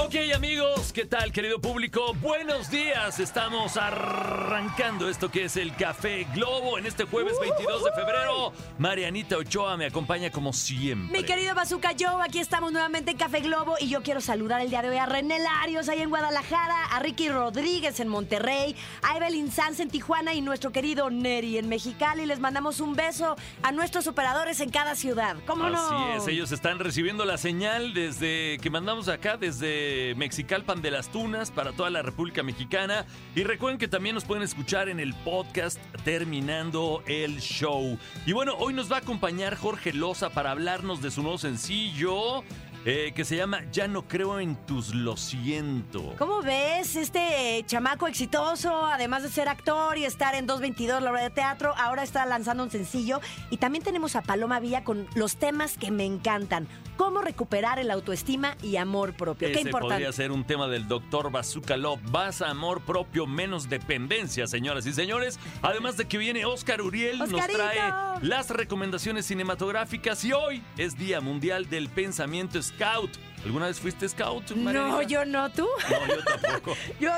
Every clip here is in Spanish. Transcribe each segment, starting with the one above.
Ok amigos, ¿qué tal querido público? Buenos días, estamos arrancando esto que es el Café Globo en este jueves 22 de febrero. Marianita Ochoa me acompaña como siempre. Mi querido Bazooka Joe, aquí estamos nuevamente en Café Globo y yo quiero saludar el día de hoy a René Larios ahí en Guadalajara, a Ricky Rodríguez en Monterrey, a Evelyn Sanz en Tijuana y nuestro querido Neri en Mexicali. Les mandamos un beso a nuestros operadores en cada ciudad. ¿Cómo no? Así es, ellos están recibiendo la señal desde que mandamos acá, desde Mexicalpan de las Tunas para toda la República Mexicana. Y recuerden que también nos pueden escuchar en el podcast terminando el show. Y bueno, hoy nos va a acompañar Jorge Loza para hablarnos de su nuevo sencillo. Eh, que se llama Ya no creo en tus lo siento. ¿Cómo ves este chamaco exitoso, además de ser actor y estar en 222, la obra de teatro, ahora está lanzando un sencillo? Y también tenemos a Paloma Villa con los temas que me encantan. Cómo recuperar el autoestima y amor propio. Qué Ese importante. podría ser un tema del doctor Bazooka Love. Vas a amor propio, menos dependencia, señoras y señores. Además de que viene Oscar Uriel, nos trae las recomendaciones cinematográficas y hoy es Día Mundial del Pensamiento Scout. ¿Alguna vez fuiste Scout? No, yo no, tú. No, yo tampoco. Yo,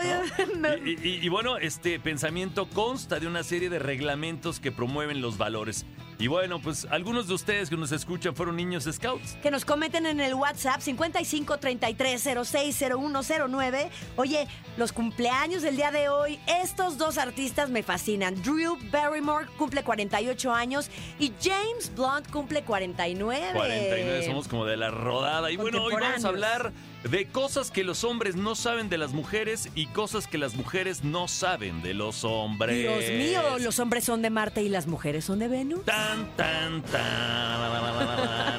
Y, y- y bueno, este pensamiento consta de una serie de reglamentos que promueven los valores. Y bueno, pues algunos de ustedes que nos escuchan fueron niños scouts. Que nos comenten en el WhatsApp 55 33 06 0109. Oye, los cumpleaños del día de hoy, estos dos artistas me fascinan. Drew Barrymore cumple 48 años y James Blunt cumple 49. 49 somos como de la rodada. Y bueno, hoy vamos a hablar de cosas que los hombres no saben de las mujeres y cosas que las mujeres no saben de los hombres. Dios mío, los hombres son de Marte y las mujeres son de Venus. Tan, tan, tan.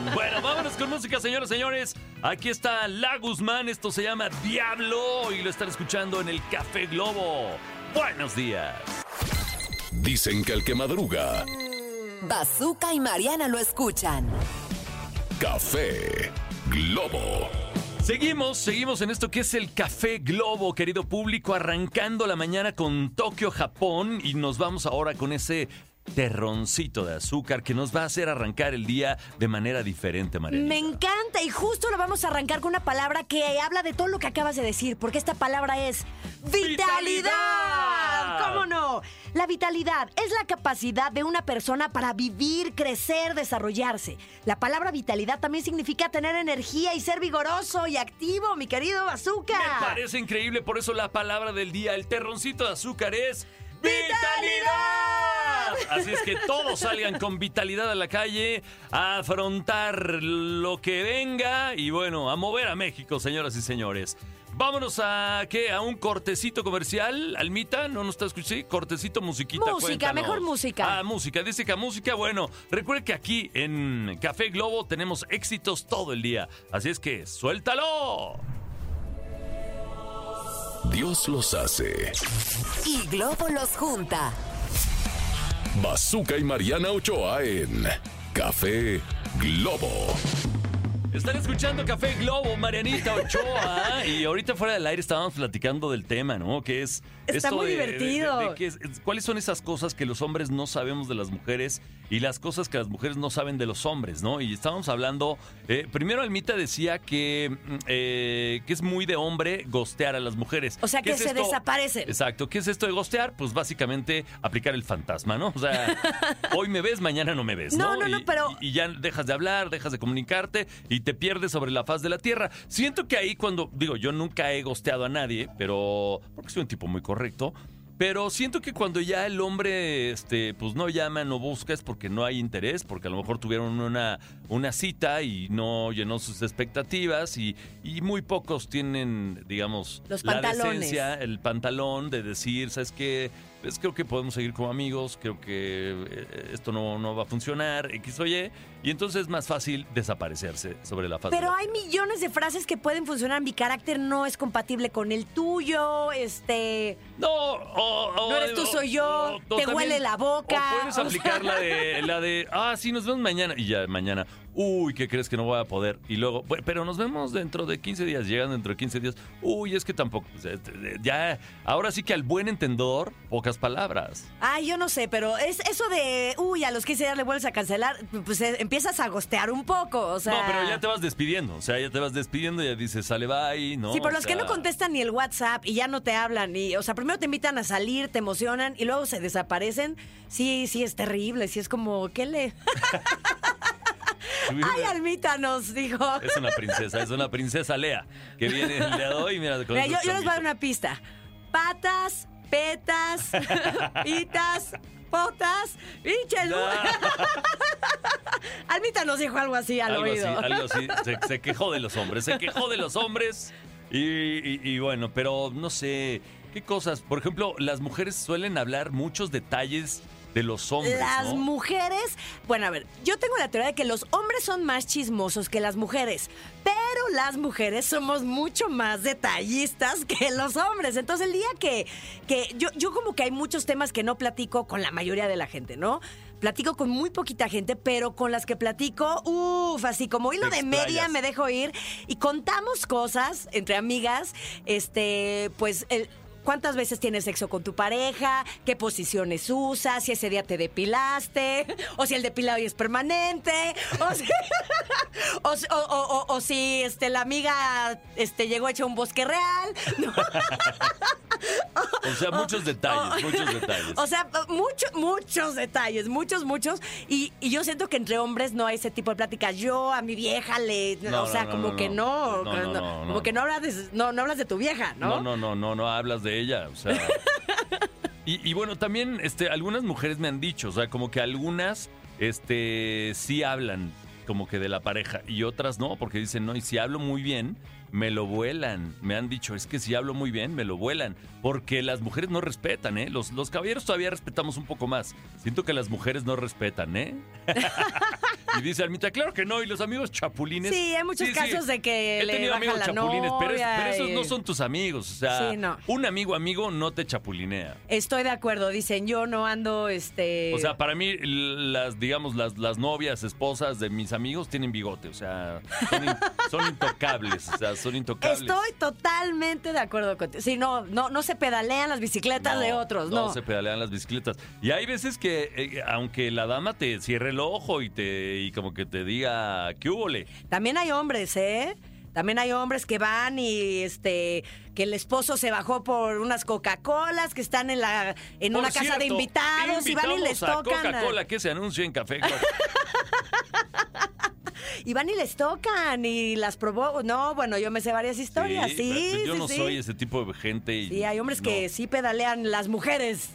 Bueno, vámonos con música, señoras y señores. Aquí está La Guzmán. Esto se llama Diablo y lo están escuchando en el Café Globo. Buenos días. Dicen que el que madruga, Bazooka y Mariana lo escuchan. Café Globo. Seguimos, seguimos en esto que es el Café Globo, querido público, arrancando la mañana con Tokio, Japón, y nos vamos ahora con ese terroncito de azúcar que nos va a hacer arrancar el día de manera diferente, María. Me encanta y justo lo vamos a arrancar con una palabra que habla de todo lo que acabas de decir, porque esta palabra es vitalidad. ¡Vitalidad! ¿Cómo no? La vitalidad es la capacidad de una persona para vivir, crecer, desarrollarse. La palabra vitalidad también significa tener energía y ser vigoroso y activo, mi querido Bazooka. Me parece increíble, por eso la palabra del día, el terroncito de azúcar es ¡Vitalidad! Así es que todos salgan con vitalidad a la calle a afrontar lo que venga y bueno, a mover a México, señoras y señores. Vámonos a qué, a un cortecito comercial, Almita, no nos está escuchando, sí, cortecito musiquita. Música, cuéntanos. mejor música. Ah, música, dice que a música, bueno, recuerde que aquí en Café Globo tenemos éxitos todo el día, así es que suéltalo. Dios los hace. Y Globo los junta. Bazooka y Mariana Ochoa en Café Globo. Están escuchando Café Globo, Marianita Ochoa. y ahorita fuera del aire estábamos platicando del tema, ¿no? Que es. Está esto muy de- divertido. de- de que es- es- ¿Cuáles son esas cosas que los hombres no sabemos de las mujeres y las cosas que las mujeres no saben de los hombres, ¿no? Y estábamos hablando. eh, primero, Almita decía que, mm, eh, que es muy de hombre gostear a las mujeres. O sea, ¿Qué que es se esto? desaparecen. Exacto. ¿Qué es esto de gostear? Pues básicamente aplicar el fantasma, ¿no? O sea, hoy me ves, mañana no me ves, ¿no? No, no, no, Y- pero- y- y ya dejas de hablar, dejas de comunicarte y te pierdes sobre la faz de la tierra. Siento que ahí cuando, digo, yo nunca he gosteado a nadie, pero porque soy un tipo muy correcto. Pero siento que cuando ya el hombre, este, pues no llama, no busca, es porque no hay interés, porque a lo mejor tuvieron una, una cita y no llenó sus expectativas y, y muy pocos tienen, digamos, Los la pantalones. decencia, el pantalón de decir, ¿sabes qué? Pues creo que podemos seguir como amigos, creo que eh, esto no, no va a funcionar, X o Y, y entonces es más fácil desaparecerse sobre la faz Pero hay millones de frases que pueden funcionar. Mi carácter no es compatible con el tuyo. Este. No, o, o- No eres tú, soy yo, te huele la boca, O puedes o aplicar sea. la de, la de, ah, sí, nos vemos mañana. Y ya mañana, uy, ¿qué crees que no voy a poder? Y luego, "Bueno, pero nos vemos dentro de 15 días. Llegan dentro de 15 días. Uy, es que tampoco. este, Ya, ahora sí que al buen entendedor, pocas palabras. Ay, yo no sé, pero es eso de, uy, a los 15 días le vuelves a cancelar, pues eh, empiezas a gostear un poco, o sea... No, pero ya te vas despidiendo. O sea, ya te vas despidiendo y ya dices, sale, bye, ¿no? Sí, por O los que no contestan ni el WhatsApp y ya no te hablan, y, o sea, primero te invitan a salir, te emocionan y luego se desaparecen, sí, sí es terrible, sí es como, ¿qué le...? Ay, Almita nos dijo... Es una princesa, es una princesa Lea, que viene el día de hoy, mira, con Mira, yo, les voy a dar una pista. Patas, petas, pitas, potas, pinches. Almita nos dijo algo así al algo así, oído. algo así. Se, se quejó de los hombres, se quejó de los hombres. Y, y- y bueno, pero no sé, ¿qué cosas? Por ejemplo, las mujeres suelen hablar muchos detalles de los hombres, Las ¿no? mujeres, bueno, a ver, yo tengo la teoría de que los hombres son más chismosos que las mujeres, pero las mujeres somos mucho más detallistas que los hombres. Entonces el día que, que yo, yo como que hay muchos temas que no platico con la mayoría de la gente, ¿no? Platico con muy poquita gente, pero con las que platico, uff, así como hilo de media me dejo ir y contamos cosas entre amigas, este, pues el- ¿Cuántas veces tienes sexo con tu pareja? ¿Qué posiciones usas? Si ese día te depilaste, o si el depilado es permanente, o si, o, o- o- si este, la amiga este, llegó hecha un bosque real. O sea, muchos detalles, muchos detalles. O sea, muchos, muchos detalles, muchos, muchos. Y, y yo siento que entre hombres no hay ese tipo de pláticas. Yo a mi vieja le. No, o sea, no, no, como que no. como que no hablas, de, no, no hablas de tu vieja, ¿no? No, no, no, no, no hablas de ella, o sea. Y, y bueno, también este, algunas mujeres me han dicho, o sea, como que algunas este, sí hablan como que de la pareja y otras no, porque dicen, no, y si hablo muy bien, me lo vuelan. Me han dicho, es que si hablo muy bien, me lo vuelan. Porque las mujeres no respetan, ¿eh? Los, los caballeros todavía respetamos un poco más. Siento que las mujeres no respetan, ¿eh? y dice Almita, claro que no, y los amigos chapulines. Sí, hay muchos casos de que He le tenido baja amigos la chapulines, pero, es- pero esos no son tus amigos. O sea, Sí, no. un amigo amigo no te chapulinea. Estoy de acuerdo, dicen, yo no ando, este... O sea, para mí, las, digamos, las, las novias, esposas de mis amigos tienen bigote. O sea, son, in- son intocables. O sea, son intocables. Estoy totalmente de acuerdo contigo. Sí, no, no, no se pedalean las bicicletas de otros, no. se pedalean las bicicletas. Y hay veces que, eh, aunque la dama te cierre el ojo y te y como que te diga, ¿qué húbole? También hay hombres, ¿eh? También hay hombres que van y este que el esposo se bajó por unas Coca-Colas que están en la en Por una casa de invitados y van y les tocan Coca-Cola que se anuncia en Café. y van y les tocan y las probó. No, bueno, yo me sé varias historias, sí, sí, yo no sí. soy ese tipo de gente. Y Sí, hay hombres que sí pedalean las mujeres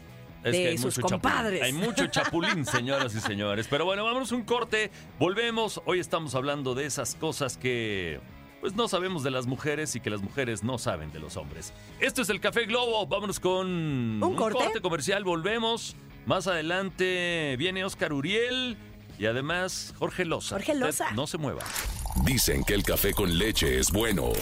Es de que hay sus mucho chapulín. compadres. Hay mucho chapulín, señoras y señores. Pero bueno, vámonos un corte. Volvemos. Hoy estamos hablando de esas cosas que pues no sabemos de las mujeres y que las mujeres no saben de los hombres. Esto es el Café Globo. Vámonos con un, corte? comercial. Volvemos. Más adelante viene Oscar Uriel y además Jorge Loza. Jorge Loza. No se mueva. Dicen que el café con leche es bueno.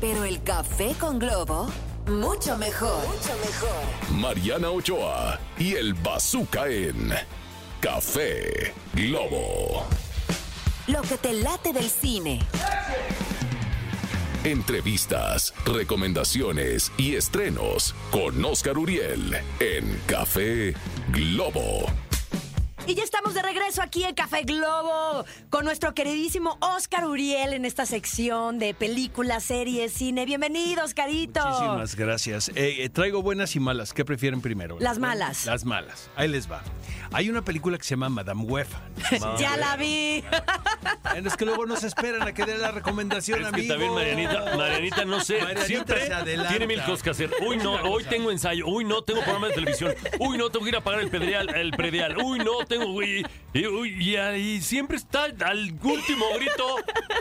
Pero el café con globo, mucho mejor. Mucho mejor. Mariana Ochoa y el Bazooka en Café Globo. Lo que te late del cine. Entrevistas, recomendaciones y estrenos con Oscar Uriel en Café Globo. Y ya estamos de regreso aquí en Café Globo con nuestro queridísimo Oscar Uriel en esta sección de películas, series, cine. Bienvenido, Oscarito. Muchísimas gracias. Eh, eh, traigo buenas y malas. ¿Qué prefieren primero? Las malas. Las malas. Ahí les va. Hay una película que se llama Madame Web. Ya la vi. Es que luego nos esperan a que dé la recomendación, Es que amigo. también Marianita, Marianita, no sé, Marianita siempre tiene mil cosas que hacer. Uy, no, hoy tengo ensayo. Uy, no, tengo programa de televisión. Uy, no, tengo que ir a pagar el predial. El predial. Uy, no, tengo... Uy, y, uy, y ahí siempre está al último grito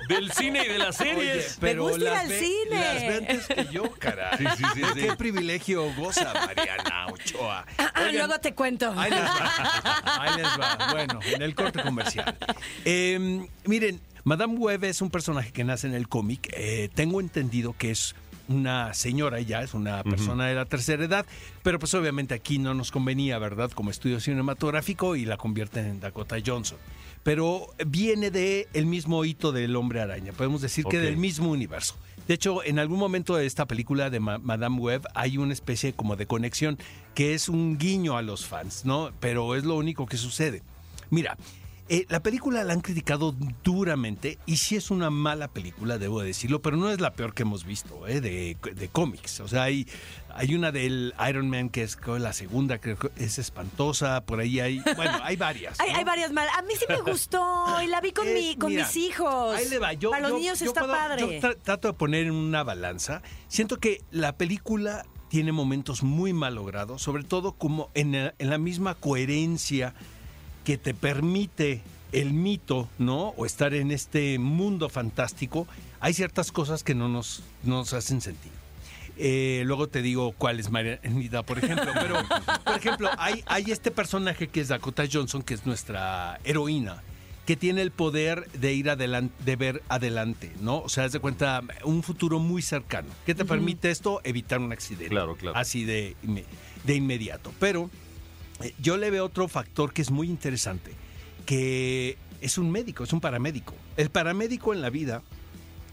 del cine y de las Oye, series. pero gusta ir las al ve- cine. Las ve antes que yo, caray. Sí, sí, sí, sí. Qué privilegio goza Mariana Ochoa. Oigan, Luego te cuento. Ahí les va. Ahí les va. Bueno, en el corte comercial. Eh, miren, Madame Web es un personaje que nace en el cómic. Eh, tengo entendido que es una señora ya, es una persona de la tercera edad, pero pues obviamente aquí no nos convenía, ¿verdad? Como estudio cinematográfico y la convierten en Dakota Johnson. Pero viene de el mismo hito del hombre araña, podemos decir que del mismo universo. De hecho, en algún momento de esta película de Ma- Madame Web hay una especie como de conexión que es un guiño a los fans, ¿no? Pero es lo único que sucede. Mira, eh, la película la han criticado duramente y sí es una mala película, debo decirlo, pero no es la peor que hemos visto ¿eh? de, de cómics. O sea, hay, hay una del Iron Man que es la segunda, creo que es espantosa, por ahí hay, bueno, hay varias. Hay, varias mal. A mí sí me gustó y la vi con, Es- mi, con mira, mis hijos. Ahí le va. Yo, Para los yo- niños yo está puedo- padre. Yo tra- trato de poner en una balanza. Siento que la película tiene momentos muy mal logrados, sobre todo como en, la- en la misma coherencia que te permite el mito, ¿no? O estar en este mundo fantástico. Hay ciertas cosas que no nos, no nos hacen sentido. Eh, luego te digo cuál es Marianita, por ejemplo. Pero, por ejemplo, hay, hay este personaje que es Dakota Johnson, que es nuestra heroína, que tiene el poder de ir adelante, de ver adelante, ¿no? O sea, haz de cuenta un futuro muy cercano. ¿Qué te permite esto? Evitar un accidente. Claro, claro. Así de, de inmediato. Pero yo le veo otro factor que es muy interesante, que es un médico, es un paramédico. El paramédico en la vida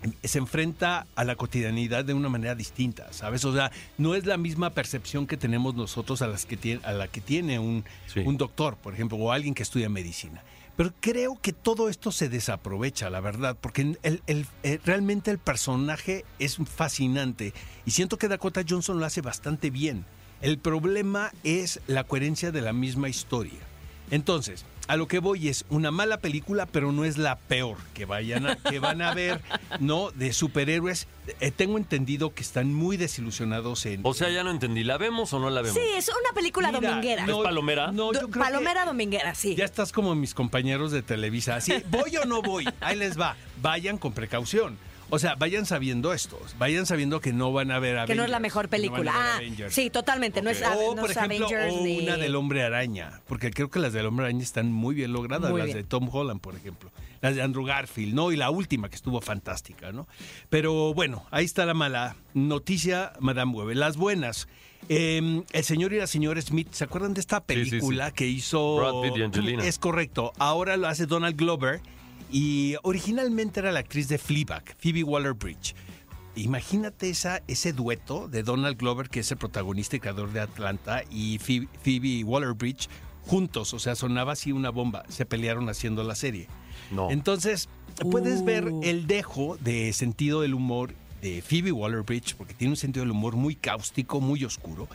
em, se enfrenta a la cotidianidad de una manera distinta, ¿sabes? O sea, no es la misma percepción que tenemos nosotros a, las que tiene, a la que tiene un, Sí. un doctor, por ejemplo, o alguien que estudia medicina. Pero creo que todo esto se desaprovecha, la verdad, porque el- el- eh, realmente el personaje es fascinante y siento que Dakota Johnson lo hace bastante bien. El problema es la coherencia de la misma historia. Entonces, a lo que voy es una mala película, pero no es la peor que vayan a, que van a ver, ¿no? De superhéroes. Eh, tengo entendido que están muy desilusionados en. O sea, ya no entendí. ¿La vemos o no la vemos? Sí, es una película Mira, dominguera. ¿Es palomera? No, yo creo que Palomera dominguera, sí. Ya estás como mis compañeros de Televisa. Así, ¿voy o no voy? Ahí les va. Vayan con precaución. O sea, vayan sabiendo esto. Vayan sabiendo que no van a ver que no es la Avengers, mejor no película. ah, Avengers. sí, totalmente. No es. O, no por es ejemplo, Avengers o ni- una del Hombre Araña, porque creo que las del Hombre Araña están muy bien logradas, Muy las bien. de Tom Holland, por ejemplo, las de Andrew Garfield, ¿no? Y la última que estuvo fantástica, ¿no? Pero bueno, ahí está la mala noticia, Madame Web. Las buenas. eh, el señor y la señora Smith, ¿se acuerdan de esta sí, sí. película que hizo... Brad Pitt y Angelina. Es correcto. Ahora lo hace Donald Glover y originalmente era la actriz de Fleabag, Phoebe Waller-Bridge. Imagínate esa, ese dueto de Donald Glover, que es el protagonista y creador de Atlanta, y Phoebe, Phoebe Waller-Bridge juntos, o sea, sonaba así una bomba. Se pelearon haciendo la serie. No. Entonces, puedes ver Uh. el dejo de sentido del humor de Phoebe Waller-Bridge, porque tiene un sentido del humor muy cáustico, muy oscuro,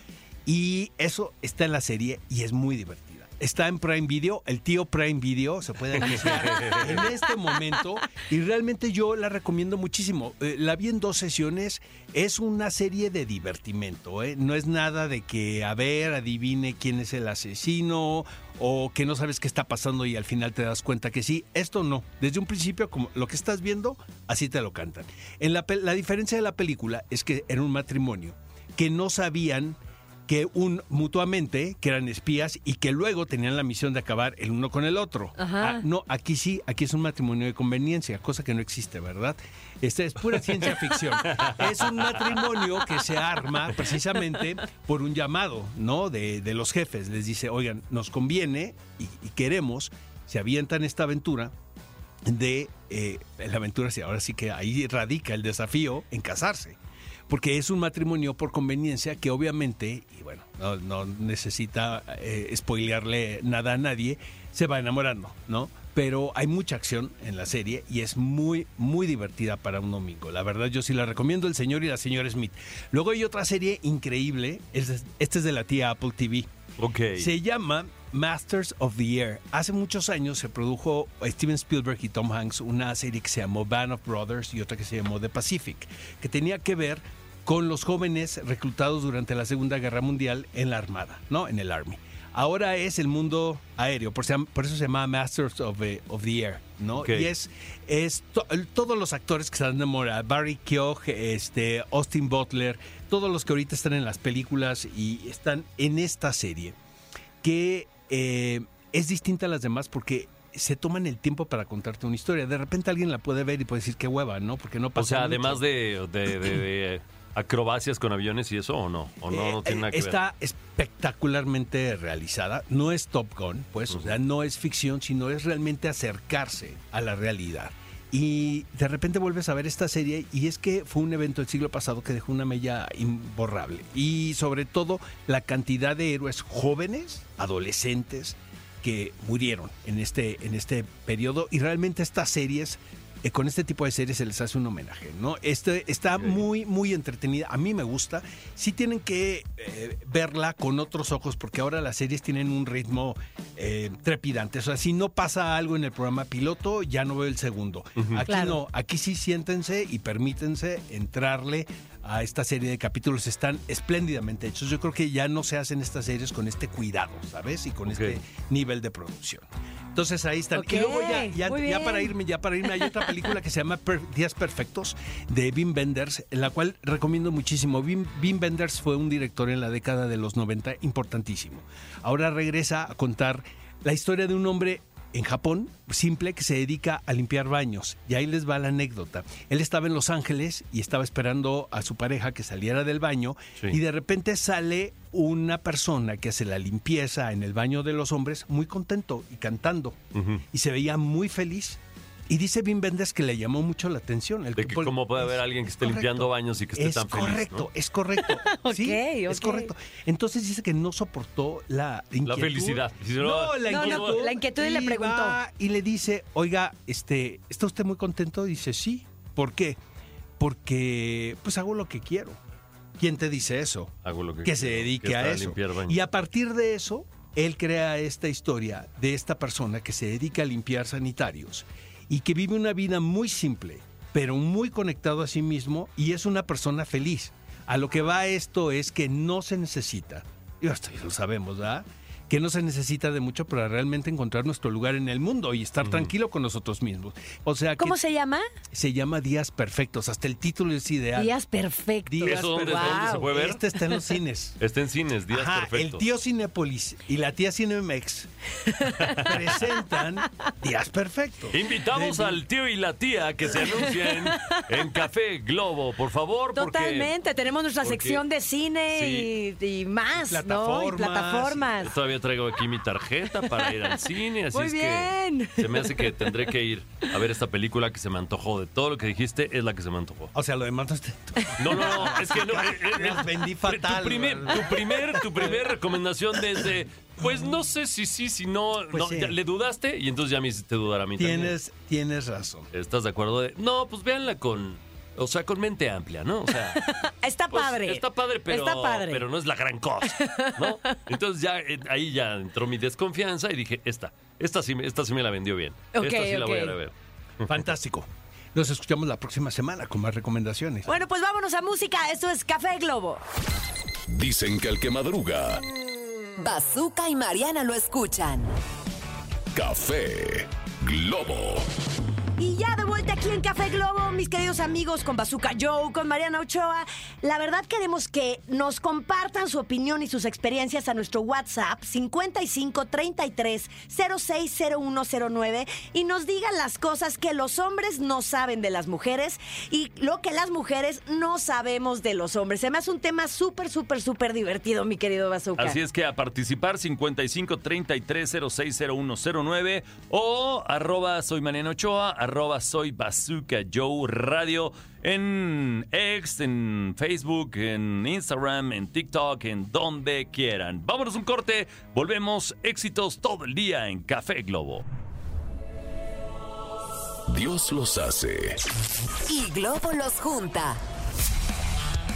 y eso está en la serie y es muy divertida. Está en Prime Video, el tío Prime Video se puede anunciar en este momento y realmente yo la recomiendo muchísimo. Eh, la vi en dos sesiones, es una serie de divertimento, ¿eh? no es nada de que, a ver, adivine quién es el asesino o que no sabes qué está pasando y al final te das cuenta que sí. Esto no, desde un principio como lo que estás viendo, así te lo cantan. En la, la diferencia de la película es que era un matrimonio que no sabían que un mutuamente, que eran espías y que luego tenían la misión de acabar el uno con el otro. Ajá. Ah, no, aquí sí, aquí es un matrimonio de conveniencia, cosa que no existe, ¿verdad? Esta es pura ciencia ficción. Es un matrimonio que se arma precisamente por un llamado, ¿no? De, de los jefes. Les dice, oigan, nos conviene y, y queremos, se avientan esta aventura de eh, la aventura, sí, ahora sí que ahí radica el desafío en casarse porque es un matrimonio por conveniencia que obviamente, y bueno, no, no necesita eh, spoilearle nada a nadie, se va enamorando, ¿no? Pero hay mucha acción en la serie y es muy, muy divertida para un domingo. La verdad, yo sí la recomiendo, El Señor y la Señora Smith. Luego hay otra serie increíble, es- esta es de la tía Apple TV. Ok. Se llama Masters of the Air. Hace muchos años se produjo Steven Spielberg y Tom Hanks una serie que se llamó Band of Brothers y otra que se llamó The Pacific, que tenía que ver con los jóvenes reclutados durante la Segunda Guerra Mundial en la Armada, ¿no? En el Army. Ahora es el mundo aéreo, por, eso se llama Masters of the, of the Air, ¿no? Y es, es to- todos los actores que están de moda, Barry Keogh, este, Austin Butler, todos los que ahorita están en las películas y están en esta serie que eh, es distinta a las demás porque se toman el tiempo para contarte una historia. De repente alguien la puede ver y puede decir qué hueva, ¿no? Porque no O pasa sea, mucho. además de, de, de- de acrobacias con aviones y eso o no? ¿O no, no Eh, tiene nada que está espectacularmente realizada. No es Top Gun, pues, o sea, no es ficción, sino es realmente acercarse a la realidad. Y de repente vuelves a ver esta serie y es que fue un evento del siglo pasado que dejó una mella imborrable. Y sobre todo la cantidad de héroes jóvenes, adolescentes, que murieron en este, en este periodo. Y realmente estas series eh, con este tipo de series se les hace un homenaje, ¿no? Este está muy, muy entretenida. A mí me gusta. Sí tienen que eh, verla con otros ojos porque ahora las series tienen un ritmo eh, trepidante. O sea, si no pasa algo en el programa piloto, ya no veo el segundo. Aquí Claro. no, aquí sí siéntense y permítense entrarle a esta serie de capítulos. Están espléndidamente hechos. Yo creo que ya no se hacen estas series con este cuidado, ¿sabes? Y con este nivel de producción. Entonces ahí están. Y luego ya, para irme, ya para irme, hay otra película que se llama Per- Días Perfectos de Wim Wenders, en la cual recomiendo muchísimo. Wim, Wim Wenders fue un director en la década de los 90 importantísimo. Ahora regresa a contar la historia de un hombre en Japón, simple, que se dedica a limpiar baños. Y ahí les va la anécdota. Él estaba en Los Ángeles y estaba esperando a su pareja que saliera del baño Sí. y de repente sale una persona que hace la limpieza en el baño de los hombres muy contento y cantando. Y se veía muy feliz. Y dice Wim Wenders que le llamó mucho la atención. El De que cómo puede haber es alguien que esté correcto. limpiando baños y que esté es tan feliz, ¿no? correcto, es correcto. sí, Ok, es correcto. Entonces dice que no soportó la inquietud. felicidad. Dice, no, No, la No, no, inquietud. la inquietud y le preguntó. Y le dice, oiga, este, ¿está usted muy contento? Dice, sí. ¿Por qué? Porque pues hago lo que quiero. ¿Quién te dice eso? Hago lo que que se dedique que a eso. Y a partir de eso, él crea esta historia de esta persona que se dedica a limpiar sanitarios y que vive una vida muy simple, pero muy conectado a sí mismo y es una persona feliz. A lo que va esto es que no se necesita, y ya lo sabemos, ¿verdad? Que no se necesita de mucho para realmente encontrar nuestro lugar en el mundo y estar tranquilo con nosotros mismos. O sea, que ¿Cómo se llama? se llama Días Perfectos. Hasta el título es ideal. Días perfectos. Días ¿Eso dónde- Wow. dónde se puede ver? Este está en los cines. Está en cines, días Ajá, perfectos. El tío Cinépolis y la tía Cinemex presentan Días Perfectos. Invitamos De- al tío y la tía que se anuncien en Café Globo, por favor. porque- Totalmente, tenemos nuestra porque- sección de cine y, y más, ¿no? Y Plataformas. plataformas. Todavía traigo aquí mi tarjeta para ir al cine, así Muy es bien. que se me hace que tendré que ir a ver esta película que se me antojó. De todo lo que dijiste, es la que se me antojó. O sea, lo demás no está- No, no, no, es que no. eh, eh, eh, Las vendí fatal, Tu primer, tu primer, tu primer recomendación desde. Pues no sé si sí, si no. Pues no, sí. ya le dudaste y entonces ya me hiciste dudar a mí también. Tienes, tienes razón. ¿Estás de acuerdo? De, no, pues véanla con. O sea, con mente amplia, ¿no? O sea. Está pues, padre. Está padre, pero, Está padre. pero no es la gran cosa, ¿no? Entonces ya eh, ahí ya entró mi desconfianza y dije, esta, esta sí, me- esta sí me la vendió bien. Esta sí la voy a ok. ir a ver. Fantástico. Nos escuchamos la próxima semana con más recomendaciones. Bueno, pues vámonos a música. Esto es Café Globo. Dicen que el que madruga, Bazooka y Mariana lo escuchan. café Globo. Y ya de vuelta aquí en Café Globo, mis queridos amigos, con Bazooka Joe, con Mariana Ochoa. La verdad queremos que nos compartan su opinión y sus experiencias a nuestro WhatsApp 55 33 060109 y nos digan las cosas que los hombres no saben de las mujeres y lo que las mujeres no sabemos de los hombres. Se me hace un tema súper, súper, súper divertido, mi querido Bazooka. Así es que a participar 55 33 060109 o arroba soy Mariano Ochoa, arroba soy Bazooka Joe Radio en X, en Facebook, en Instagram, en TikTok, en donde quieran. Vámonos un corte, volvemos éxitos todo el día en Café Globo. Dios los hace. Y Globo los junta.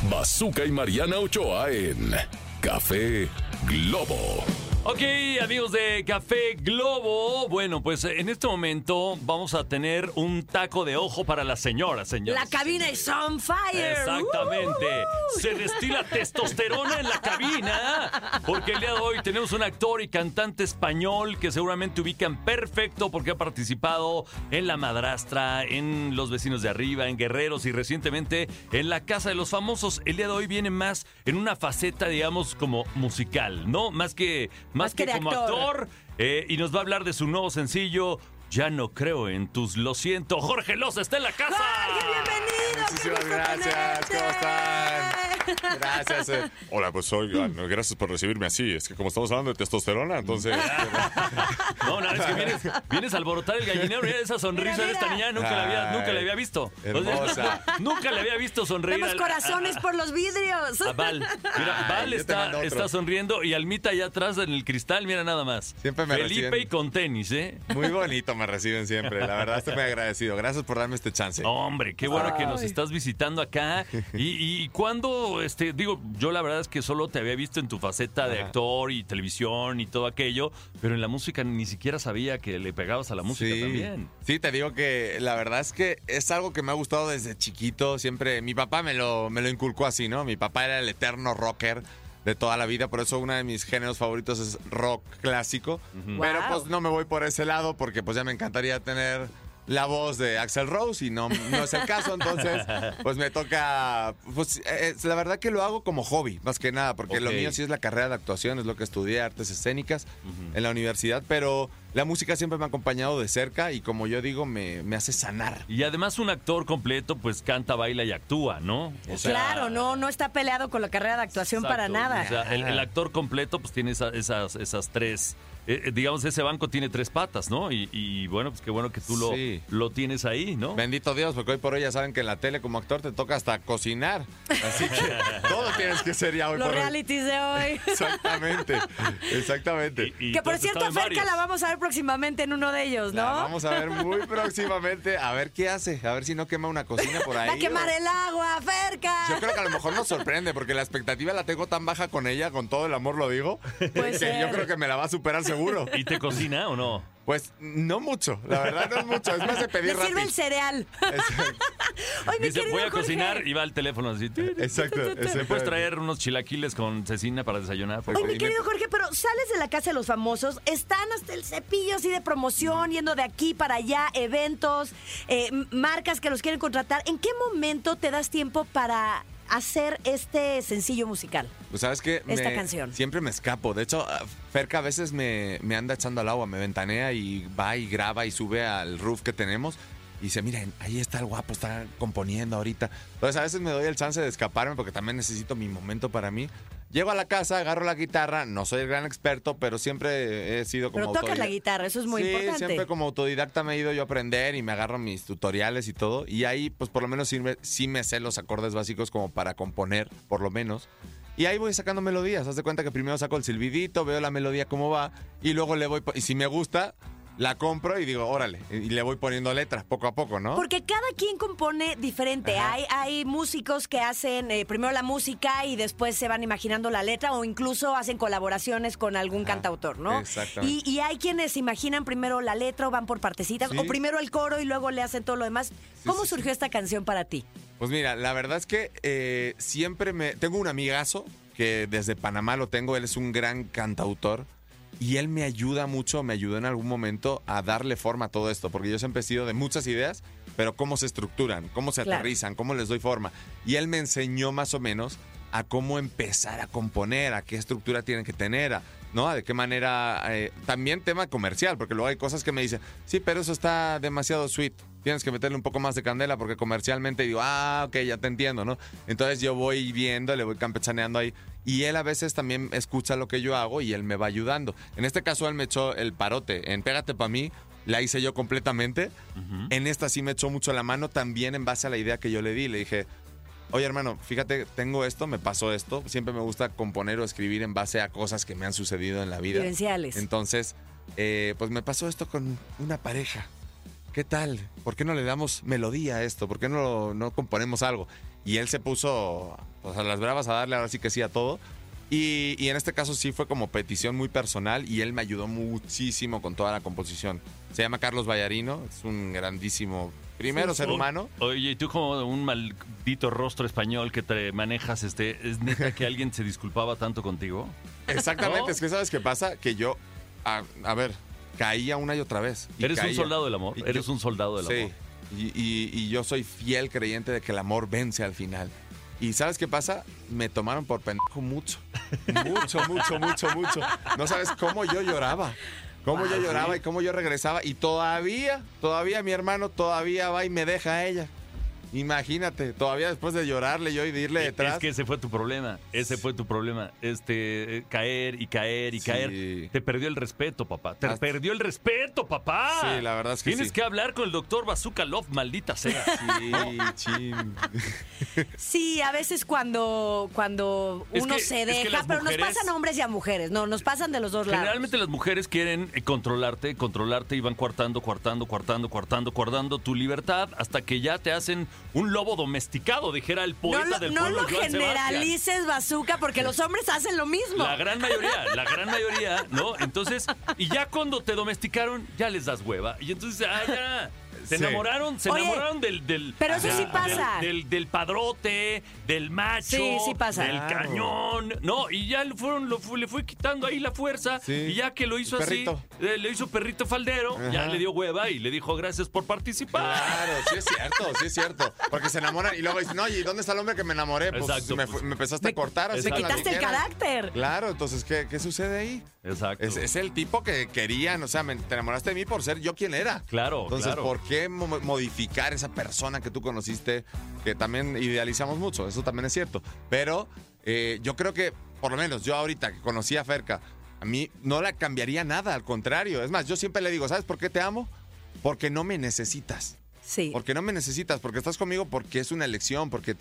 Bazooka y Mariana Ochoa en Café Globo. Ok, amigos de Café Globo. Bueno, pues en este momento vamos a tener un taco de ojo para las señoras, señores. La cabina es on fire. Exactamente. Uh. Se destila testosterona en la cabina. Porque el día de hoy tenemos un actor y cantante español que seguramente ubican perfecto porque ha participado en La Madrastra, en Los Vecinos de Arriba, en Guerreros y recientemente en La Casa de los Famosos. El día de hoy viene más en una faceta, digamos, como musical, ¿no? Más que, más Más que como actor. actor. Eh, y nos va a hablar de su nuevo sencillo, Ya no creo en tus lo siento. Jorge Loza está en la casa. Jorge, bienvenido. Muchísimas gracias, tenerte. ¿cómo están? Gracias. eh. Hola, pues oigan, gracias por recibirme así. Es que como estamos hablando de testosterona, entonces... No, no, es que vienes, vienes a alborotar el gallinero. Mira esa sonrisa Mira, de esta niña. Nunca la había, nunca la había visto. Hermosa. nunca le había visto sonreír. Vemos al- corazones por los vidrios. a Val. Mira, Ay, Val está, está sonriendo y Almita allá atrás en el cristal, mira nada más. Siempre me Felipe reciben. y con tenis, ¿eh? Muy bonito me reciben siempre. La verdad, estoy muy agradecido. Gracias por darme este chance. Hombre, qué bueno que nos estás visitando acá. Y, y cuando, este, digo, yo la verdad es que solo te había visto en tu faceta de Ajá. actor y televisión y todo aquello, pero en la música ni siquiera sabía que le pegabas a la música sí. también. Sí, te digo que la verdad es que es algo que me ha gustado desde chiquito. Siempre, mi papá me lo, me lo inculcó así, ¿no? Mi papá era el eterno rocker de toda la vida, por eso uno de mis géneros favoritos es rock clásico. Pero Wow. pues no me voy por ese lado porque pues ya me encantaría tener la voz de Axel Rose y no, no es el caso, entonces pues me toca, pues eh, la verdad que lo hago como hobby, más que nada, porque lo mío sí es la carrera de actuación, es lo que estudié, artes escénicas en la universidad, pero la música siempre me ha acompañado de cerca y como yo digo, me, me hace sanar. Y además un actor completo, pues canta, baila y actúa, ¿no? O sea, claro, no, no está peleado con la carrera de actuación para nada. O sea, el, el actor completo, pues tiene esa- esas, esas tres. eh, eh, digamos, ese banco tiene tres patas, ¿no? Y, y, bueno, pues qué bueno que tú lo, Sí. lo tienes ahí, ¿no? Bendito Dios, porque hoy por hoy ya saben que en la tele como actor te toca hasta cocinar. Así que todo tienes que ser ya hoy Los por hoy. realities de hoy. Exactamente, exactamente. Y- y que por cierto, Ferca la vamos a ver próximamente en uno de ellos, ¿no? La vamos a ver muy próximamente, a ver qué hace, a ver si no quema una cocina por ahí. Va a quemar o- el agua, Ferca. Yo creo que a lo mejor nos sorprende, porque la expectativa la tengo tan baja con ella, con todo el amor lo digo, Puede que ser. yo creo que me la va a superar seguro. ¿Y te cocina o no? Pues no mucho, la verdad no es mucho, es más de pedir Le sirve el cereal. Oye, mi Dice, voy a Jorge. cocinar y va al teléfono así. Exacto, ¿Me puedes traer unos chilaquiles con cecina para desayunar? Oye, mi querido Jorge, pero sales de la casa de los famosos, están hasta el cepillo así de promoción, yendo de aquí para allá, eventos, eh, marcas que los quieren contratar. ¿En qué momento te das tiempo para hacer este sencillo musical? Pues sabes que Esta canción. siempre me escapo. De hecho, ah, Ferca a veces me, me anda echando al agua, me ventanea y va y graba y sube al roof que tenemos. Y dice, miren, ahí está el guapo, está componiendo ahorita. Entonces a veces me doy el chance de escaparme porque también necesito mi momento para mí. Llego a la casa, agarro la guitarra, no soy el gran experto, pero siempre he sido como Pero tocas la guitarra, eso es muy sí, importante. siempre como autodidacta me he ido yo a aprender y me agarro mis tutoriales y todo. Y ahí, pues por lo menos sí me, sí me sé los acordes básicos como para componer, por lo menos. Y ahí voy sacando melodías. Haz de cuenta que primero saco el silbidito, veo la melodía cómo va y luego le voy. Y si me gusta, la compro y digo, órale. Y le voy poniendo letras poco a poco, ¿no? Porque cada quien compone diferente. Ajá. Hay, hay músicos que hacen eh, primero la música y después se van imaginando la letra o incluso hacen colaboraciones con algún Ajá, cantautor, ¿no? exactamente. Y, y hay quienes imaginan primero la letra o van por partecitas Sí. o primero el coro y luego le hacen todo lo demás. ¿Cómo sí, surgió esta canción para ti? Pues mira, la verdad es que eh, siempre me... Tengo un amigazo que desde Panamá lo tengo, él es un gran cantautor y él me ayuda mucho, me ayudó en algún momento a darle forma a todo esto, porque yo siempre he sido de muchas ideas, pero cómo se estructuran, cómo se Claro. aterrizan, cómo les doy forma. Y él me enseñó más o menos a cómo empezar a componer, a qué estructura tienen que tener, a, ¿no? A de qué manera... eh, también tema comercial, porque luego hay cosas que me dicen, sí, pero eso está demasiado sweet. Tienes que meterle un poco más de candela porque comercialmente digo, ah, ok, ya te entiendo, ¿no? Entonces yo voy viendo, le voy campechaneando ahí. Y él a veces también escucha lo que yo hago y él me va ayudando. En este caso él me echó el parote. En Pégate pa' mí la hice yo completamente. En esta sí me echó mucho la mano también en base a la idea que yo le di. Le dije, oye hermano, fíjate, tengo esto, me pasó esto. Siempre me gusta componer o escribir en base a cosas que me han sucedido en la vida. Vivenciales. Entonces, eh, pues me pasó esto con una pareja. ¿Qué tal? ¿Por qué no le damos melodía a esto? ¿Por qué no, no componemos algo? Y él se puso pues, a las bravas a darle ahora sí que sí a todo. Y, y en este caso sí fue como petición muy personal y él me ayudó muchísimo con toda la composición. Se llama Carlos Vallarino, es un grandísimo, primero ser humano. Oye, y tú como un maldito rostro español que te manejas, este, ¿es neta que alguien se disculpaba tanto contigo? Exactamente, ¿No? es que ¿sabes qué pasa? Que yo, a, a ver, caía una y otra vez. y Eres un soldado del amor, Y eres yo- un soldado del sí, amor. Y, y- y yo soy fiel creyente de que el amor vence al final. Y ¿sabes qué pasa? Me tomaron por pendejo mucho. Mucho, mucho, mucho, mucho. No sabes cómo yo lloraba. Cómo yo Wow. lloraba y cómo yo regresaba. Y todavía, todavía mi hermano todavía va y me deja a ella. Imagínate, todavía después de llorarle yo y de irle detrás. Es que ese fue tu problema. Ese fue tu problema. Este, eh, caer y caer y Sí. caer. Te perdió el respeto, papá. Te Hasta- perdió el respeto, papá. Sí, la verdad es que Tienes sí. que hablar con el doctor Bazooka Love, maldita sea. Sí, chin. Sí, a veces cuando, cuando Es uno que- se es que deja, las pero mujeres- nos pasan a hombres y a mujeres, no, nos pasan de los dos lados. Generalmente las mujeres quieren eh, controlarte, controlarte y van coartando, coartando, coartando, coartando, coartando tu libertad hasta que ya te hacen un lobo domesticado, dijera el no poeta lo, del no pueblo lo Joan Sebastián. generalices, bazooka, porque los hombres hacen lo mismo. La gran mayoría, la gran mayoría, ¿no? Entonces, y ya cuando te domesticaron, ya les das hueva. Y entonces, ah, ya. Se Sí. enamoraron, se Oye, enamoraron del, del. pero eso sí pasa. Del, del- del padrote, del macho. Sí, sí pasa. Del Claro. cañón. No, y ya le fueron, lo fu- le fue quitando ahí la fuerza. Sí. Y ya que lo hizo así, Perrito. eh, le hizo perrito faldero, ya Ajá. le dio hueva y le dijo gracias por participar. Claro, sí es cierto, sí es cierto. Porque se enamoran y luego dicen, oye, ¿y dónde está el hombre que me enamoré? Pues Exacto, me, pues. me empezaste a cortar así Me con quitaste el carácter. Claro, entonces, ¿qué, qué sucede ahí? Exacto. Es, es el tipo que querían, o sea, me, te enamoraste de mí por ser yo quien era. Claro, Entonces, claro. ¿por qué mo- modificar esa persona que tú conociste, que también idealizamos mucho? Eso también es cierto. Pero eh, yo creo que, por lo menos yo ahorita que conocí a Ferca, a mí no la cambiaría nada, al contrario. Es más, yo siempre le digo, ¿sabes por qué te amo? Porque no me necesitas. Sí. Porque no me necesitas, porque estás conmigo porque es una elección, porque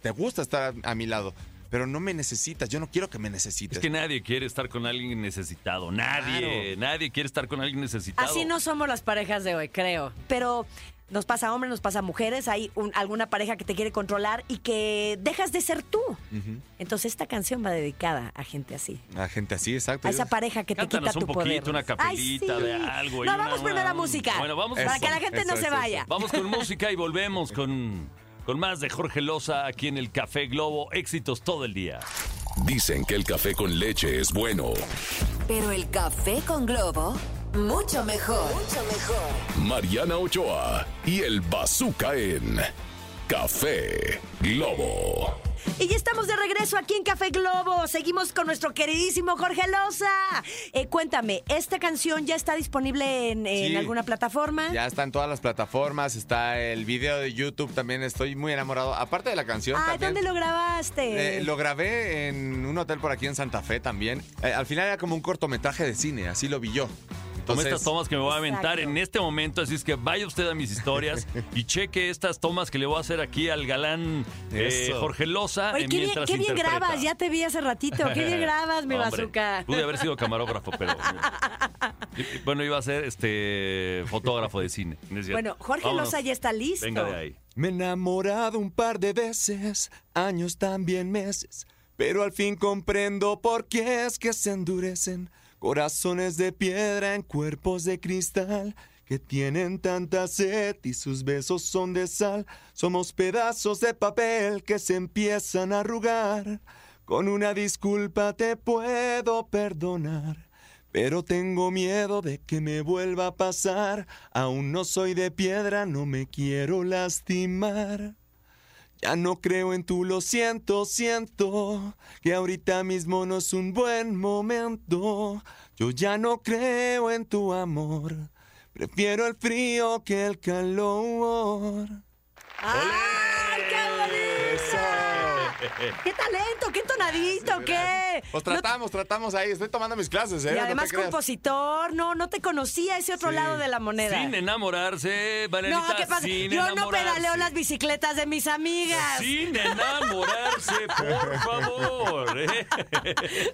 te gusta estar a, a mi lado. Pero no me necesitas, yo no quiero que me necesites. Es que nadie quiere estar con alguien necesitado. Nadie, nadie quiere estar con alguien necesitado. Así no somos las parejas de hoy, creo. Pero nos pasa a hombres, nos pasa a mujeres. Hay un- alguna pareja que te quiere controlar y que dejas de ser tú. Entonces esta canción va dedicada a gente así. A gente así, exacto. A esa pareja que te Cántanos quita tu un poquito, poder. una capelita Ay, sí. de algo. y No, una- vamos primero a música. Bueno, vamos, Para Eso, que la gente eso, no se eso, vaya. vamos con música y volvemos con, con más de Jorge Loza aquí en el Café Globo. Éxitos todo el día. Dicen que el café con leche es bueno. Pero el café con globo, mucho mejor. Mucho mejor. Mariana Ochoa y el Bazooka en Café Globo. Y ya estamos de regreso aquí en Café Globo. Seguimos con nuestro queridísimo Jorge Loza. Eh, cuéntame, ¿esta canción ya está disponible en, en Sí. alguna plataforma? Ya está en todas las plataformas, está el video de YouTube también, estoy muy enamorado. Aparte de la canción también. ¿dónde lo grabaste? eh, lo grabé en un hotel por aquí en Santa Fe también. Eh, al final era como un cortometraje de cine, así lo vi yo. Como Entonces, estas tomas que me voy a aventar Exacto. en este momento, así es que vaya usted a mis historias y cheque estas tomas que le voy a hacer aquí al galán eh. Jorge Loza. Oye, qué bien, qué grabas, ya te vi hace ratito. Qué bien grabas, mi Hombre, bazooka. Pude haber sido camarógrafo, pero. bueno, iba a ser este fotógrafo de cine. Bueno, Jorge Vámonos. Loza ya está listo. Venga de ahí. Me he enamorado un par de veces, años también meses, pero al fin comprendo por qué es que se endurecen corazones de piedra en cuerpos de cristal que tienen tanta sed y sus besos son de sal. Somos pedazos de papel que se empiezan a arrugar. Con una disculpa te puedo perdonar. Pero tengo miedo de que me vuelva a pasar. Aún no soy de piedra, no me quiero lastimar. Ya no creo en tú, lo siento, siento que ahorita mismo no es un buen momento. Yo ya no creo en tu amor. Prefiero el frío que el calor. ¡Ay, qué bonito! ¡Qué talento! ¡Qué entonadito! ¿Qué? Pues No- tratamos, tratamos ahí. Estoy tomando mis clases, ¿eh? y además compositor, no, no te conocía ese otro Sí. lado de la moneda. Sin enamorarse, Marianita. no, ¿qué pasa? Sin Yo no pedaleo las bicicletas de mis amigas. Sin enamorarse, por favor. ¿eh?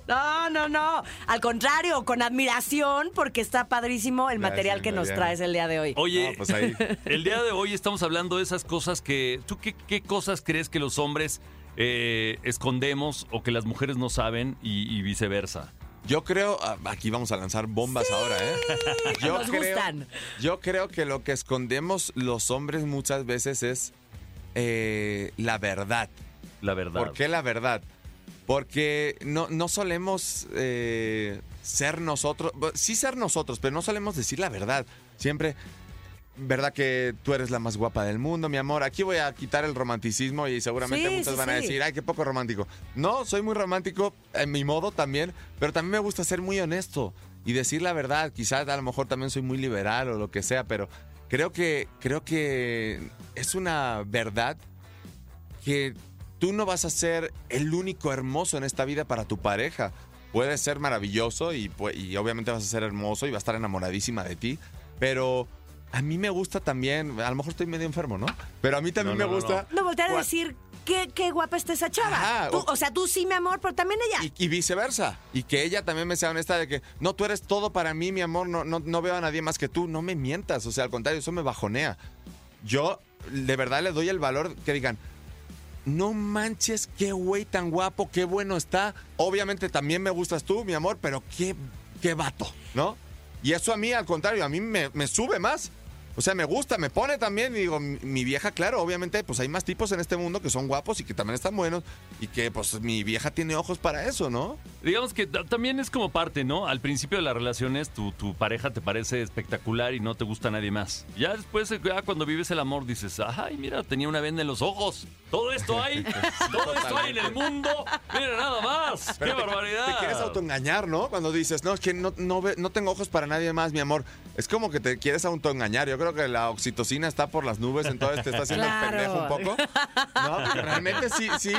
No, no, no. Al contrario, con admiración, porque está padrísimo el Gracias, material que nos traes el día de hoy. Oye, No, pues ahí. el día de hoy estamos hablando de esas cosas que. ¿Tú qué, qué cosas crees que los hombres eh, escondemos o que las mujeres no saben y, y viceversa? Yo creo, ah, aquí vamos a lanzar bombas ahora, ¿eh? Yo Nos creo, gustan. Yo creo que lo que escondemos los hombres muchas veces es eh, la verdad. La verdad. ¿Por qué la verdad? Porque no, no solemos eh, ser nosotros, sí ser nosotros, pero no solemos decir la verdad. Siempre, ¿verdad que tú eres la más guapa del mundo, mi amor? Aquí voy a quitar el romanticismo y seguramente Sí, muchos sí, van a decir, ay, qué poco romántico. No, soy muy romántico en mi modo también, pero también me gusta ser muy honesto. y decir la verdad. Quizás a lo mejor también soy muy liberal o lo que sea, pero creo que, creo que es una verdad que tú no vas a ser el único hermoso en esta vida para tu pareja. Puedes ser maravilloso y, y obviamente vas a ser hermoso y va a estar enamoradísima de ti, pero a mí me gusta también, a lo mejor estoy medio enfermo, ¿no? Pero a mí también No, me no, no, gusta... No, voltear a decir qué, qué guapa está esa chava. Ajá, Tú- o- o sea, tú sí, mi amor, pero también ella. Y, y viceversa. Y que ella también me sea honesta de que, no, tú eres todo para mí, mi amor, no, no, no veo a nadie más que tú, no me mientas. O sea, al contrario, eso me bajonea. Yo de verdad le doy el valor que digan, no manches, qué güey tan guapo, qué bueno está. Obviamente también me gustas tú, mi amor, pero qué, qué vato, ¿no? Y eso a mí, al contrario, a mí me, me sube más. O sea, me gusta, me pone también. Y digo, mi vieja, claro, obviamente, pues hay más tipos en este mundo que son guapos y que también están buenos. Y que, pues, mi vieja tiene ojos para eso, ¿no? Digamos que ta- también es como parte, ¿no? Al principio de las relaciones, tu, tu pareja te parece espectacular y no te gusta nadie más. Ya después, eh, ya cuando vives el amor, dices, ay, mira, tenía una venda en los ojos. Todo esto hay, todo esto hay en el mundo. Mira, nada más. ¡Qué te- barbaridad! Te quieres autoengañar, ¿no? Cuando dices, no, es que no, no, ve- no tengo ojos para nadie más, mi amor. Es como que te quieres autoengañar. Yo creo que la oxitocina está por las nubes, entonces te está haciendo Claro. el pendejo un poco. No, realmente sí, sí.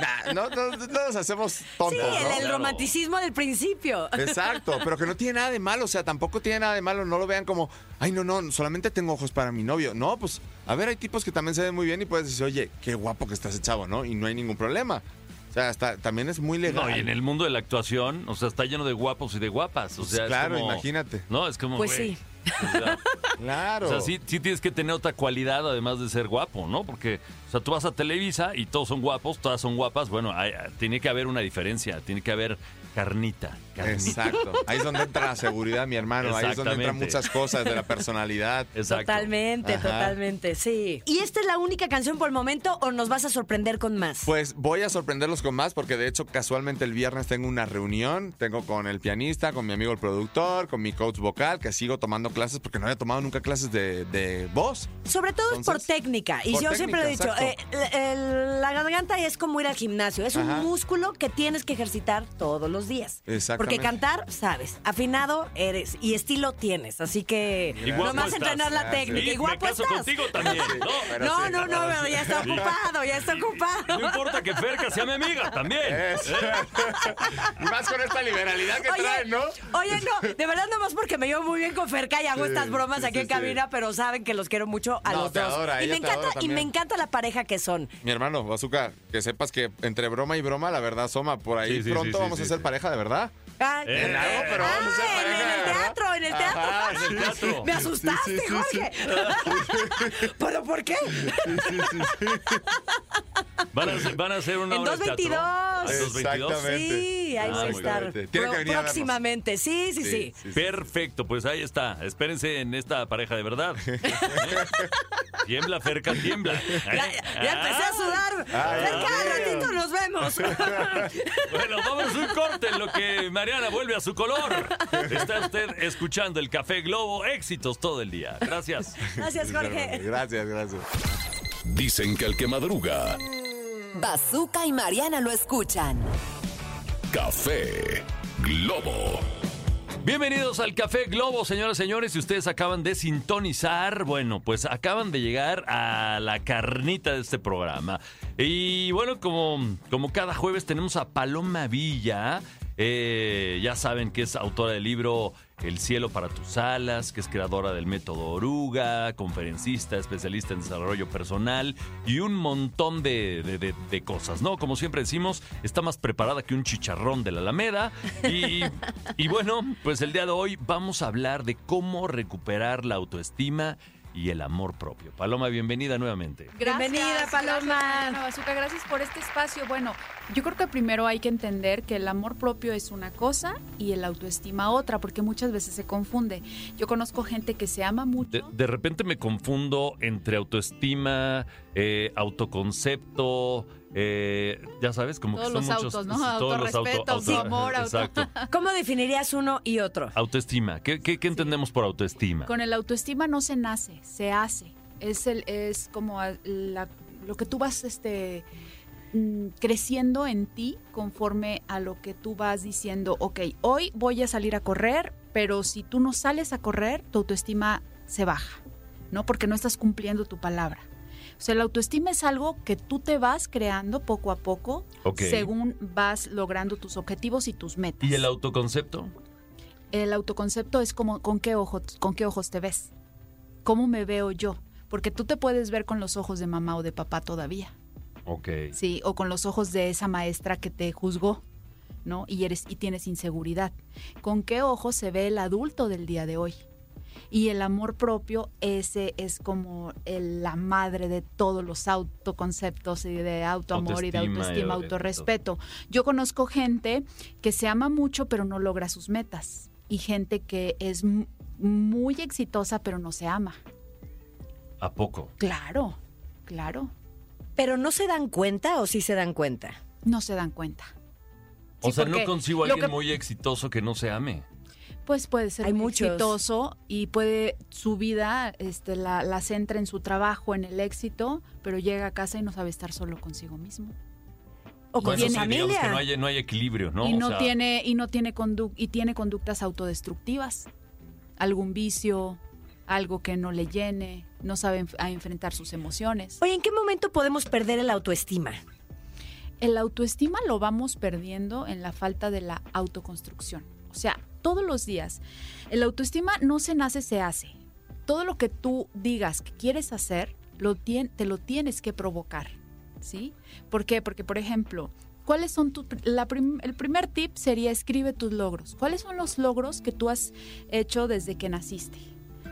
Nah, no, no, no nos hacemos Sí, tontos, el, ¿no? el Claro. romanticismo del principio. Exacto, pero que no tiene nada de malo, o sea, tampoco tiene nada de malo, no lo vean como, ay, no, no, solamente tengo ojos para mi novio. No, pues, a ver, hay tipos que también se ven muy bien y puedes decir, oye, qué guapo que estás ese chavo, ¿no? Y no hay ningún problema. O sea, hasta, también es muy legal. No, y en el mundo de la actuación, o sea, está lleno de guapos y de guapas. O Pues sea, es claro, como- imagínate. No, es como. Pues sí. O sea, Claro. O sea, sí, sí tienes que tener otra cualidad además de ser guapo, ¿no? Porque, o sea, tú vas a Televisa y todos son guapos, todas son guapas. Bueno, hay- tiene que haber una diferencia, tiene que haber carnita. carnita. Exacto. Ahí es donde entra la seguridad, mi hermano. Ahí es donde entran muchas cosas de la personalidad. Exacto. Totalmente, Ajá. totalmente, sí. ¿Y esta es la única canción por el momento o nos vas a sorprender con más? Pues voy a sorprenderlos con más porque de hecho casualmente el viernes tengo una reunión, tengo con el pianista, con mi amigo el productor, con mi coach vocal, que sigo tomando clases porque no había tomado nunca clases de, de voz. Sobre todo es por técnica. Y por yo siempre lo he dicho, eh, el- la garganta es como ir al gimnasio. Es Ajá. un músculo que tienes que ejercitar todos los días. Exactamente. Porque cantar, sabes. Afinado eres y estilo tienes. Así que nomás entrenar la Gracias. técnica. Y Y guapo me caso estás. contigo también, ¿no? Pero No, sí. no, no, pero ya está ocupado, ya está ocupado. No importa que Ferca sea mi amiga también. Es- y más con esta liberalidad que traen, ¿no? oye, no, de verdad nomás porque me llevo muy bien con Ferca y hago Sí, estas bromas sí, aquí en sí. cabina, pero saben que los quiero mucho a No, los dos. adora, y me encanta, y me encanta la pareja que son. Mi hermano, Bazooka, que sepas que entre broma y broma, la verdad, Soma, por ahí Sí, sí, pronto sí, sí, vamos sí, a sí. Pareja de verdad. Ah, Eh, En algo, pero vamos a ser ah, en, pareja. en el teatro, en el teatro. Ajá, En el teatro. Me asustaste, Sí, sí, sí, Jorge. ¿Pero por qué? Van a, hacer- van a hacer una En obra de teatro. 222. ¿A 222? Exactamente. Sí, ahí Ah, va a estar. que venir próximamente. Sí, sí, sí. Perfecto, pues ahí está. Espérense en esta pareja de verdad. ¿Eh? tiembla, Ferca, tiembla. ¿Eh? Ya, ya empecé a sudar. Ay, Cerca, ratito nos vemos. Bueno, vamos a un corte en lo que Mariana vuelve a su color. Está usted escuchando el Café Globo. Éxitos todo el día. Gracias. Gracias, Jorge. Gracias, gracias. Dicen que el que madruga, Bazooka y Mariana lo escuchan. café Globo. Bienvenidos al Café Globo, señoras y señores. Si ustedes acaban de sintonizar, bueno, pues acaban de llegar a la carnita de este programa. Y bueno, como, como cada jueves tenemos a Paloma Villa. Eh, ya saben que es autora del libro El cielo para tus alas, que es creadora del método oruga, conferencista, especialista en desarrollo personal y un montón de, de- de- cosas, ¿no? Como siempre decimos, está más preparada que un chicharrón de la Alameda. Y bueno, pues el día de hoy vamos a hablar de cómo recuperar la autoestima y el amor propio. Paloma, bienvenida nuevamente. Bienvenida, Paloma. Gracias, gracias por este espacio. Bueno, yo creo que primero hay que entender que el amor propio es una cosa y el autoestima otra, porque muchas veces se confunde. Yo conozco gente que se ama mucho. De, de repente me confundo entre autoestima, eh, autoconcepto, eh, ya sabes, como Todos que son los muchos. autos, ¿no? todos los Autorrespeto, auto- autoamor, auto- Exacto. ¿Cómo definirías uno y otro? Autoestima. ¿Qué, qué- qué entendemos por autoestima? Con el autoestima no se nace, se hace. Es el es como la- lo que tú vas este mm, creciendo en ti conforme a lo que tú vas diciendo, ok, hoy voy a salir a correr pero si tú no sales a correr, tu autoestima se baja, ¿no? Porque no estás cumpliendo tu palabra. O sea, la autoestima es algo que tú te vas creando poco a poco según vas logrando tus objetivos y tus metas. ¿Y el autoconcepto? el autoconcepto es como con qué ojos, con qué ojos te ves. ¿Cómo me veo yo? Porque tú te puedes ver con los ojos de mamá o de papá todavía, Ok. ¿sí? O con los ojos de esa maestra que te juzgó, ¿no? Y eres y tienes inseguridad. ¿Con qué ojos se ve el adulto del día de hoy? Y el amor propio, ese es como el- la madre de todos los autoconceptos y de autoamor y de Autoestima y autorrespeto. Yo conozco gente que se ama mucho pero no logra sus metas. Y gente que es muy exitosa pero no se ama. ¿A poco? Claro, claro. ¿Pero no se dan cuenta o sí se dan cuenta? No se dan cuenta. O Sí, sea, no consigo a alguien que- muy exitoso que no se ame. Pues puede ser Hay muy muchos. exitoso y puede su vida este, la, la centra en su trabajo, en el éxito, pero llega a casa y no sabe estar solo consigo mismo. O con sí, digamos familia. que no hay, no hay equilibrio, ¿no? y O no sea, tiene y no tiene condu- y tiene conductas autodestructivas, algún vicio, algo que no le llene, no sabe enf- a enfrentar sus emociones. Oye, ¿en qué momento podemos perder el autoestima? El autoestima lo vamos perdiendo en la falta de la autoconstrucción. O sea, todos los días. El autoestima no se nace, se hace. Todo lo que tú digas que quieres hacer, te lo tienes que provocar. ¿Sí? ¿Por qué? Porque, por ejemplo, ¿cuáles son prim- el primer tip sería escribe tus logros. ¿Cuáles son los logros que tú has hecho desde que naciste?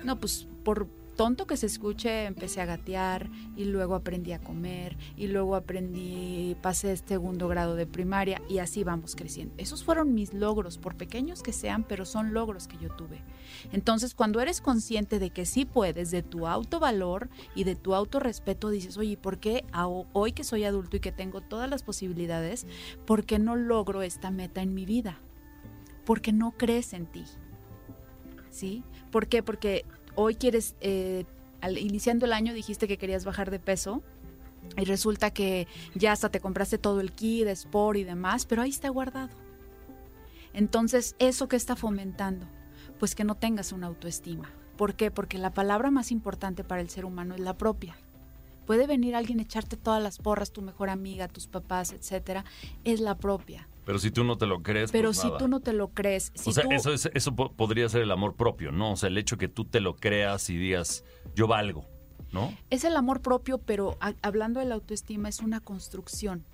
No, pues por tonto que se escuche, empecé a gatear y luego aprendí a comer y luego aprendí, pasé segundo grado de primaria y así vamos creciendo. Esos fueron mis logros, por pequeños que sean, pero son logros que yo tuve. Entonces, cuando eres consciente de que sí puedes, de tu autovalor y de tu autorrespeto, dices, oye, ¿por qué hoy que soy adulto y que tengo todas las posibilidades, por qué no logro esta meta en mi vida? Porque no crees en ti. ¿Sí? ¿Por qué? Porque hoy quieres, eh, al, iniciando el año dijiste que querías bajar de peso y resulta que ya hasta te compraste todo el kit de sport y demás, pero ahí está guardado. Entonces, ¿eso qué está fomentando? Pues que no tengas una autoestima. ¿Por qué? Porque la palabra más importante para el ser humano es la propia. Puede venir alguien a echarte todas las porras, tu mejor amiga, tus papás, etcétera, es la propia. Pero si tú no te lo crees, Pero pues si nada. tú no te lo crees, si o sea, tú- eso, es, eso po- podría ser el amor propio, ¿no? O sea, el hecho que tú te lo creas y digas, yo valgo, ¿no? Es el amor propio, pero a- hablando de la autoestima es una construcción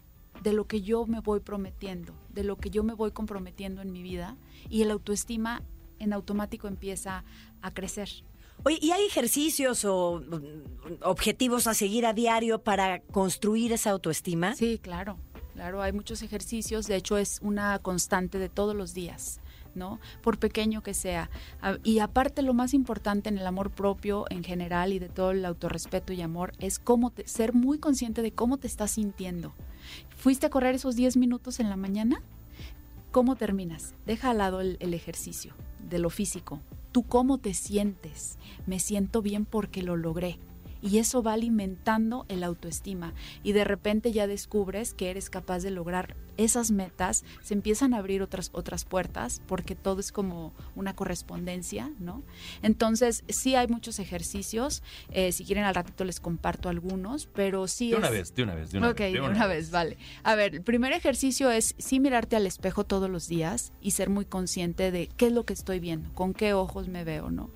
de lo que yo me voy prometiendo, de lo que yo me voy comprometiendo en mi vida y el autoestima en automático empieza a crecer. Oye, ¿y hay ejercicios o mm, objetivos a seguir a diario para construir esa autoestima? Sí, claro, claro, hay muchos ejercicios, de hecho es una constante de todos los días. ¿no? Por pequeño que sea. Y aparte lo más importante en el amor propio en general y de todo el autorrespeto y amor es cómo te- ser muy consciente de cómo te estás sintiendo. ¿Fuiste a correr esos 10 minutos en la mañana? ¿Cómo terminas? Deja al lado el ejercicio de lo físico. ¿Tú cómo te sientes? Me siento bien porque lo logré. Y eso va alimentando el autoestima. Y de repente ya descubres que eres capaz de lograr esas metas, se empiezan a abrir otras, otras puertas, porque todo es como una correspondencia, ¿no? Entonces, sí hay muchos ejercicios. eh, si quieren, al ratito les comparto algunos, pero sí De una es- vez, de una vez, de una ok, vez. de una, vez, vale. A ver, el primer ejercicio es sí mirarte al espejo todos los días y ser muy consciente de qué es lo que estoy viendo, con qué ojos me veo, ¿no?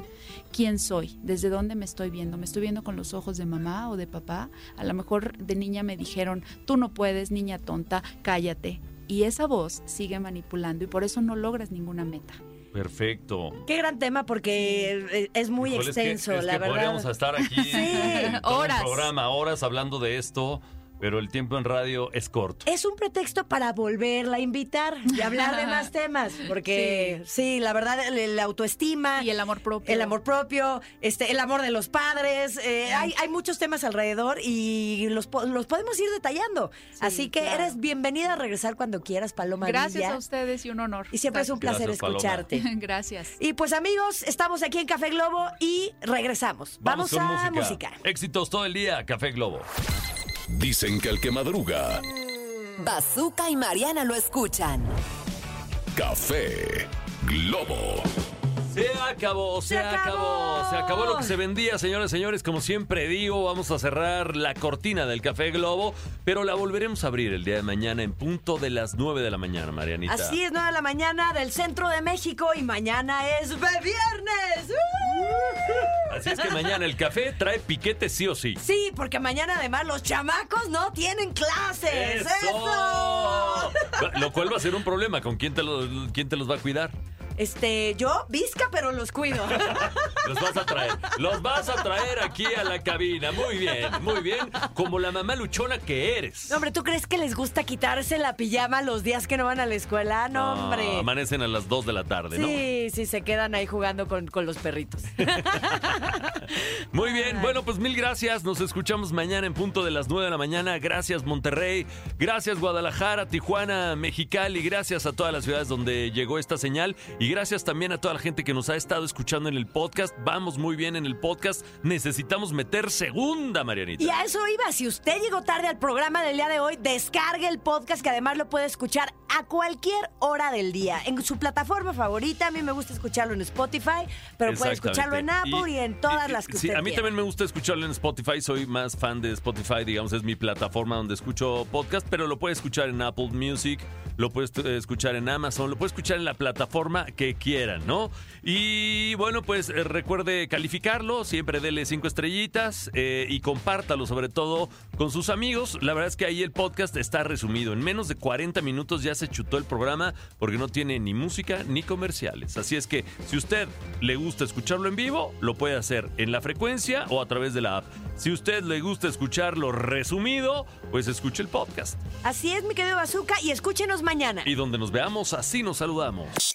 ¿Quién soy? ¿Desde dónde me estoy viendo? ¿Me estoy viendo con los ojos de mamá o de papá? A lo mejor de niña me dijeron, tú no puedes, niña tonta, cállate. Y esa voz sigue manipulando y por eso no logras ninguna meta. Perfecto. Qué gran tema porque es muy Híjole, es que- extenso, es la que verdad. Podríamos estar aquí todo Horas. un programa, horas hablando de esto, pero el tiempo en radio es corto. Es un pretexto para volverla a invitar y hablar de más temas, porque sí, la verdad, la autoestima, Y el amor propio. el amor propio, este, el amor de los padres, eh, hay, hay muchos temas alrededor y los, po- los podemos ir detallando. Así que claro. eres bienvenida a regresar cuando quieras, Paloma Gracias Villa. a ustedes y un honor. Y siempre es un placer Gracias, escucharte. Gracias. Y pues amigos, estamos aquí en Café Globo y regresamos. Vamos, con a música. Éxitos todo el día, Café Globo. Dicen que al que madruga, Bazooka y Mariana lo escuchan. Café Globo. Se acabó, se, Se acabó. acabó. Se acabó lo que se vendía, señores, señores. Como siempre digo, vamos a cerrar la cortina del Café Globo, pero la volveremos a abrir el día de mañana en punto de las 9 de la mañana, Marianita. Así es, 9 de la mañana del centro de México y mañana es de viernes. Así es que mañana el café trae piquete sí o sí. Sí, porque mañana además los chamacos no tienen clases. ¡Eso! Lo cual va a ser un problema. ¿Con quién te, lo- quién te los va a cuidar? Este, yo, visca, pero los cuido. Los vas a traer. Los vas a traer aquí a la cabina. Muy bien, muy bien. Como la mamá luchona que eres. No, hombre, ¿tú crees que les gusta quitarse la pijama los días que no van a la escuela? No, hombre. amanecen a las 2 de la tarde, ¿no? Sí, sí, se quedan ahí jugando con, con los perritos. Muy bien, bueno, pues mil gracias. Nos escuchamos mañana en punto de las 9 de la mañana. Gracias, Monterrey. Gracias, Guadalajara, Tijuana, Mexicali. Gracias a todas las ciudades donde llegó esta señal. Y gracias también a toda la gente que nos ha estado escuchando en el podcast. Vamos muy bien en el podcast. Necesitamos meter segunda, Marianita. Y a eso iba. Si usted llegó tarde al programa del día de hoy, descargue el podcast que además lo puede escuchar a cualquier hora del día. En su plataforma favorita. A mí me gusta escucharlo en Spotify, pero puede escucharlo en Apple y, en todas y- las que sí, usted a mí quiera. también me gusta escucharlo en Spotify. Soy más fan de Spotify, digamos, es mi plataforma donde escucho podcast, pero lo puede escuchar en Apple Music, lo puede escuchar en Amazon, lo puede escuchar en la plataforma que quieran, ¿no? Y bueno, pues eh, recuerde calificarlo, siempre dele cinco estrellitas eh, y compártalo sobre todo con sus amigos. La verdad es que ahí el podcast está resumido. En menos de 40 minutos ya se chutó el programa porque no tiene ni música ni comerciales. Así es que si usted le gusta escucharlo en vivo, lo puede hacer en la frecuencia o a través de la app. Si usted le gusta escucharlo resumido, pues escuche el podcast. Así es, mi querido Bazooka, y escúchenos mañana. Y donde nos veamos, así nos saludamos.